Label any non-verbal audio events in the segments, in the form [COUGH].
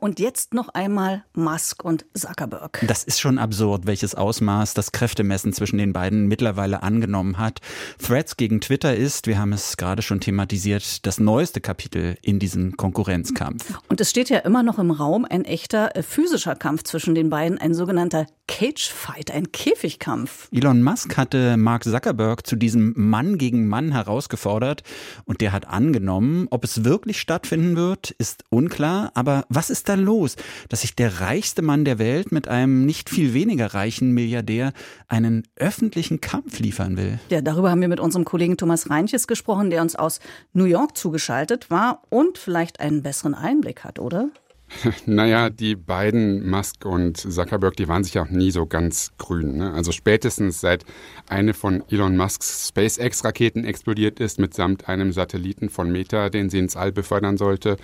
und jetzt noch einmal Musk und Zuckerberg. Das ist schon absurd, welches Ausmaß das Kräftemessen zwischen den beiden mittlerweile angenommen hat. Threads gegen Twitter ist, wir haben es gerade schon thematisiert, das neueste Kapitel in diesem Konkurrenzkampf. Und es steht ja immer noch im Raum ein echter äh, physischer Kampf zwischen den beiden, ein sogenannter Cage-Fight, ein Käfigkampf. Elon Musk hatte Mark Zuckerberg zu diesem Mann gegen Mann herausgefordert und der hat angenommen. Ob es wirklich stattfinden wird, ist unklar. Aber was ist da los, dass sich der reichste Mann der Welt mit einem nicht viel weniger reichen Milliardär einen öffentlichen Kampf liefern will? Ja, darüber haben wir mit unserem Kollegen Thomas Reinches gesprochen, der uns aus New York zugeschaltet war und vielleicht einen besseren Einblick hat, oder? [LAUGHS] Naja, die beiden, Musk und Zuckerberg, die waren sich auch nie so ganz grün. Ne? Also spätestens seit eine von Elon Musks SpaceX-Raketen explodiert ist, mitsamt einem Satelliten von Meta, den sie ins All befördern sollte.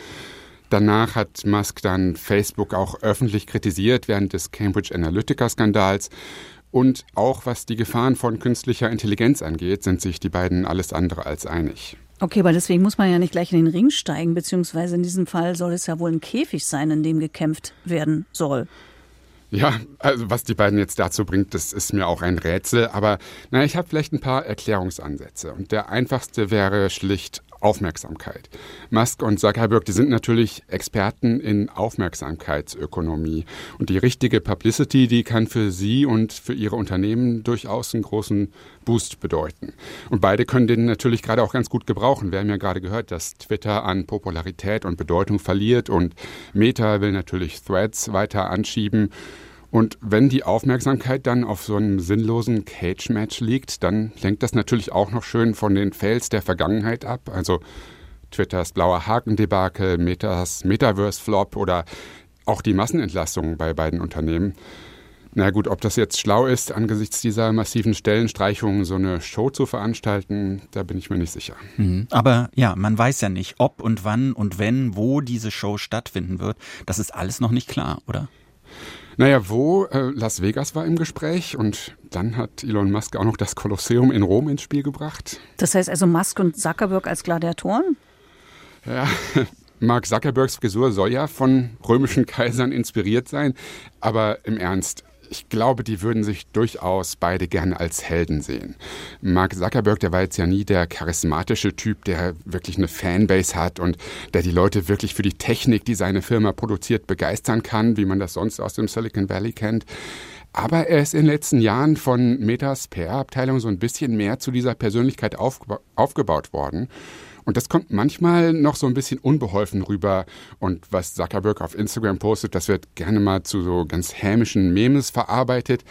Danach hat Musk dann Facebook auch öffentlich kritisiert während des Cambridge Analytica-Skandals. Und auch was die Gefahren von künstlicher Intelligenz angeht, sind sich die beiden alles andere als einig. Okay, weil deswegen muss man ja nicht gleich in den Ring steigen, beziehungsweise in diesem Fall soll es ja wohl ein Käfig sein, in dem gekämpft werden soll. Ja, also was die beiden jetzt dazu bringt, das ist mir auch ein Rätsel. Aber na, ich habe vielleicht ein paar Erklärungsansätze. Und der einfachste wäre schlicht Aufmerksamkeit. Musk und Zuckerberg, die sind natürlich Experten in Aufmerksamkeitsökonomie. Und die richtige Publicity, die kann für sie und für ihre Unternehmen durchaus einen großen Boost bedeuten. Und beide können den natürlich gerade auch ganz gut gebrauchen. Wir haben ja gerade gehört, dass Twitter an Popularität und Bedeutung verliert und Meta will natürlich Threads weiter anschieben. Und wenn die Aufmerksamkeit dann auf so einem sinnlosen Cage-Match liegt, dann lenkt das natürlich auch noch schön von den Fails der Vergangenheit ab. Also Twitters blauer Haken-Debakel, Metas Metaverse-Flop oder auch die Massenentlassungen bei beiden Unternehmen. Na gut, ob das jetzt schlau ist, angesichts dieser massiven Stellenstreichungen so eine Show zu veranstalten, da bin ich mir nicht sicher. Mhm. Aber ja, man weiß ja nicht, ob und wann und wenn, wo diese Show stattfinden wird. Das ist alles noch nicht klar, oder? Naja, wo? Äh, Las Vegas war im Gespräch und dann hat Elon Musk auch noch das Kolosseum in Rom ins Spiel gebracht. Das heißt also Musk und Zuckerberg als Gladiatoren? Ja, [LAUGHS] Mark Zuckerbergs Frisur soll ja von römischen Kaisern inspiriert sein, aber im Ernst, ich glaube, die würden sich durchaus beide gerne als Helden sehen. Mark Zuckerberg, der war jetzt ja nie der charismatische Typ, der wirklich eine Fanbase hat und der die Leute wirklich für die Technik, die seine Firma produziert, begeistern kann, wie man das sonst aus dem Silicon Valley kennt. Aber er ist in den letzten Jahren von Metas PR-Abteilung so ein bisschen mehr zu dieser Persönlichkeit aufgebaut worden. Und das kommt manchmal noch so ein bisschen unbeholfen rüber. Und was Zuckerberg auf Instagram postet, das wird gerne mal zu so ganz hämischen Memes verarbeitet.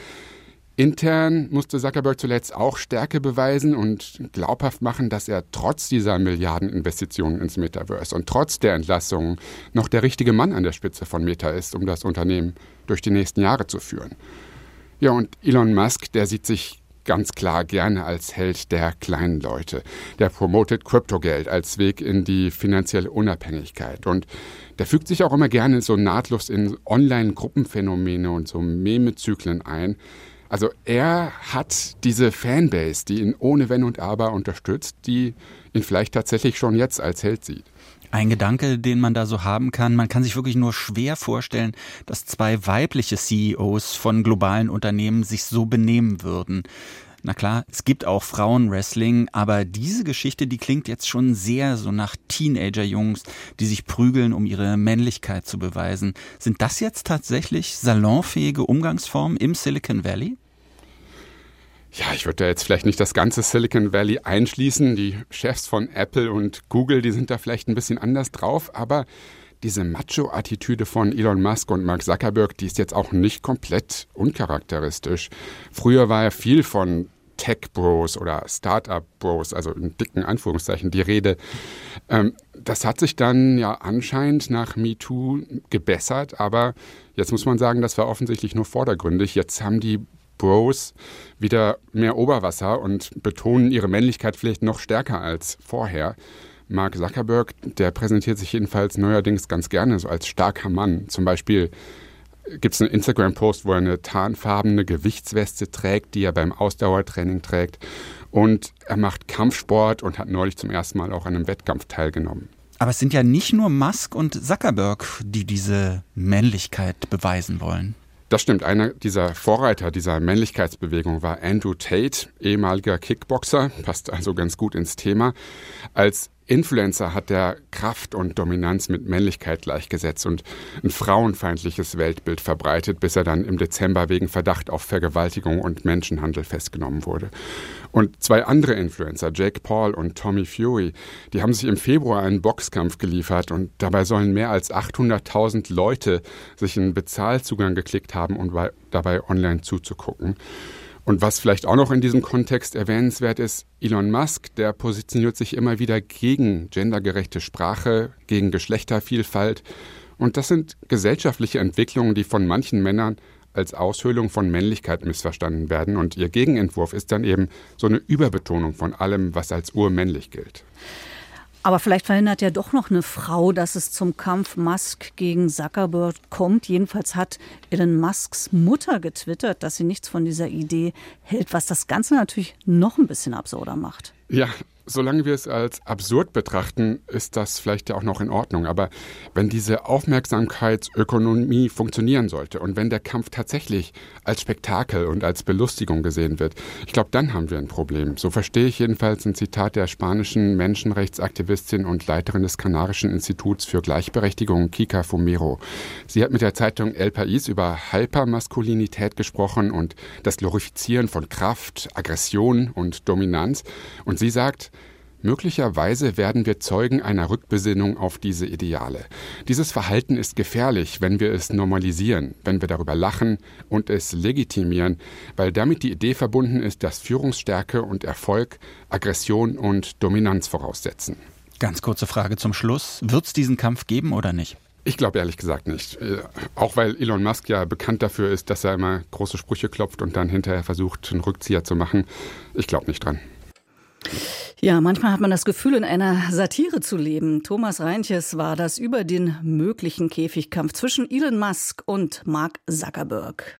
Intern musste Zuckerberg zuletzt auch Stärke beweisen und glaubhaft machen, dass er trotz dieser Milliardeninvestitionen ins Metaverse und trotz der Entlassungen noch der richtige Mann an der Spitze von Meta ist, um das Unternehmen durch die nächsten Jahre zu führen. Ja, und Elon Musk, der sieht sich ganz klar gerne als Held der kleinen Leute. Der promotet Kryptogeld als Weg in die finanzielle Unabhängigkeit. Und der fügt sich auch immer gerne so nahtlos in Online-Gruppenphänomene und so Meme-Zyklen ein. Also er hat diese Fanbase, die ihn ohne Wenn und Aber unterstützt, die ihn vielleicht tatsächlich schon jetzt als Held sieht. Ein Gedanke, den man da so haben kann, man kann sich wirklich nur schwer vorstellen, dass zwei weibliche CEOs von globalen Unternehmen sich so benehmen würden. Na klar, es gibt auch Frauenwrestling, aber diese Geschichte, die klingt jetzt schon sehr so nach Teenager-Jungs, die sich prügeln, um ihre Männlichkeit zu beweisen. Sind das jetzt tatsächlich salonfähige Umgangsformen im Silicon Valley? Ja, ich würde da jetzt vielleicht nicht das ganze Silicon Valley einschließen. Die Chefs von Apple und Google, die sind da vielleicht ein bisschen anders drauf, aber diese Macho-Attitüde von Elon Musk und Mark Zuckerberg, die ist jetzt auch nicht komplett uncharakteristisch. Früher war er viel von Tech-Bros oder Startup-Bros, also in dicken Anführungszeichen, die Rede. Ähm, das hat sich dann ja anscheinend nach MeToo gebessert, aber jetzt muss man sagen, das war offensichtlich nur vordergründig. Jetzt haben die Bros wieder mehr Oberwasser und betonen ihre Männlichkeit vielleicht noch stärker als vorher. Mark Zuckerberg, der präsentiert sich jedenfalls neuerdings ganz gerne so als starker Mann. Zum Beispiel gibt es einen Instagram-Post, wo er eine tarnfarbene Gewichtsweste trägt, die er beim Ausdauertraining trägt. Und er macht Kampfsport und hat neulich zum ersten Mal auch an einem Wettkampf teilgenommen. Aber es sind ja nicht nur Musk und Zuckerberg, die diese Männlichkeit beweisen wollen. Das stimmt. Einer dieser Vorreiter dieser Männlichkeitsbewegung war Andrew Tate, ehemaliger Kickboxer, passt also ganz gut ins Thema. Als Influencer hat der Kraft und Dominanz mit Männlichkeit gleichgesetzt und ein frauenfeindliches Weltbild verbreitet, bis er dann im Dezember wegen Verdacht auf Vergewaltigung und Menschenhandel festgenommen wurde. Und zwei andere Influencer, Jake Paul und Tommy Fury, die haben sich im Februar einen Boxkampf geliefert und dabei sollen mehr als 800.000 Leute sich einen Bezahlzugang geklickt haben, um dabei online zuzugucken. Und was vielleicht auch noch in diesem Kontext erwähnenswert ist, Elon Musk, der positioniert sich immer wieder gegen gendergerechte Sprache, gegen Geschlechtervielfalt. Und das sind gesellschaftliche Entwicklungen, die von manchen Männern als Aushöhlung von Männlichkeit missverstanden werden. Und ihr Gegenentwurf ist dann eben so eine Überbetonung von allem, was als urmännlich gilt. Aber vielleicht verhindert ja doch noch eine Frau, dass es zum Kampf Musk gegen Zuckerberg kommt. Jedenfalls hat Elon Musks Mutter getwittert, dass sie nichts von dieser Idee hält, was das Ganze natürlich noch ein bisschen absurder macht. Ja, solange wir es als absurd betrachten, ist das vielleicht ja auch noch in Ordnung. Aber wenn diese Aufmerksamkeitsökonomie funktionieren sollte und wenn der Kampf tatsächlich als Spektakel und als Belustigung gesehen wird, ich glaube, dann haben wir ein Problem. So verstehe ich jedenfalls ein Zitat der spanischen Menschenrechtsaktivistin und Leiterin des Kanarischen Instituts für Gleichberechtigung, Kika Fumero. Sie hat mit der Zeitung El País über Hypermaskulinität gesprochen und das Glorifizieren von Kraft, Aggression und Dominanz. Und sie sagt, Möglicherweise werden wir Zeugen einer Rückbesinnung auf diese Ideale. Dieses Verhalten ist gefährlich, wenn wir es normalisieren, wenn wir darüber lachen und es legitimieren, weil damit die Idee verbunden ist, dass Führungsstärke und Erfolg Aggression und Dominanz voraussetzen. Ganz kurze Frage zum Schluss. Wird es diesen Kampf geben oder nicht? Ich glaube ehrlich gesagt nicht. Äh, auch weil Elon Musk ja bekannt dafür ist, dass er immer große Sprüche klopft und dann hinterher versucht, einen Rückzieher zu machen. Ich glaube nicht dran. Ja, manchmal hat man das Gefühl, in einer Satire zu leben. Thomas Reintjes war das über den möglichen Käfigkampf zwischen Elon Musk und Mark Zuckerberg.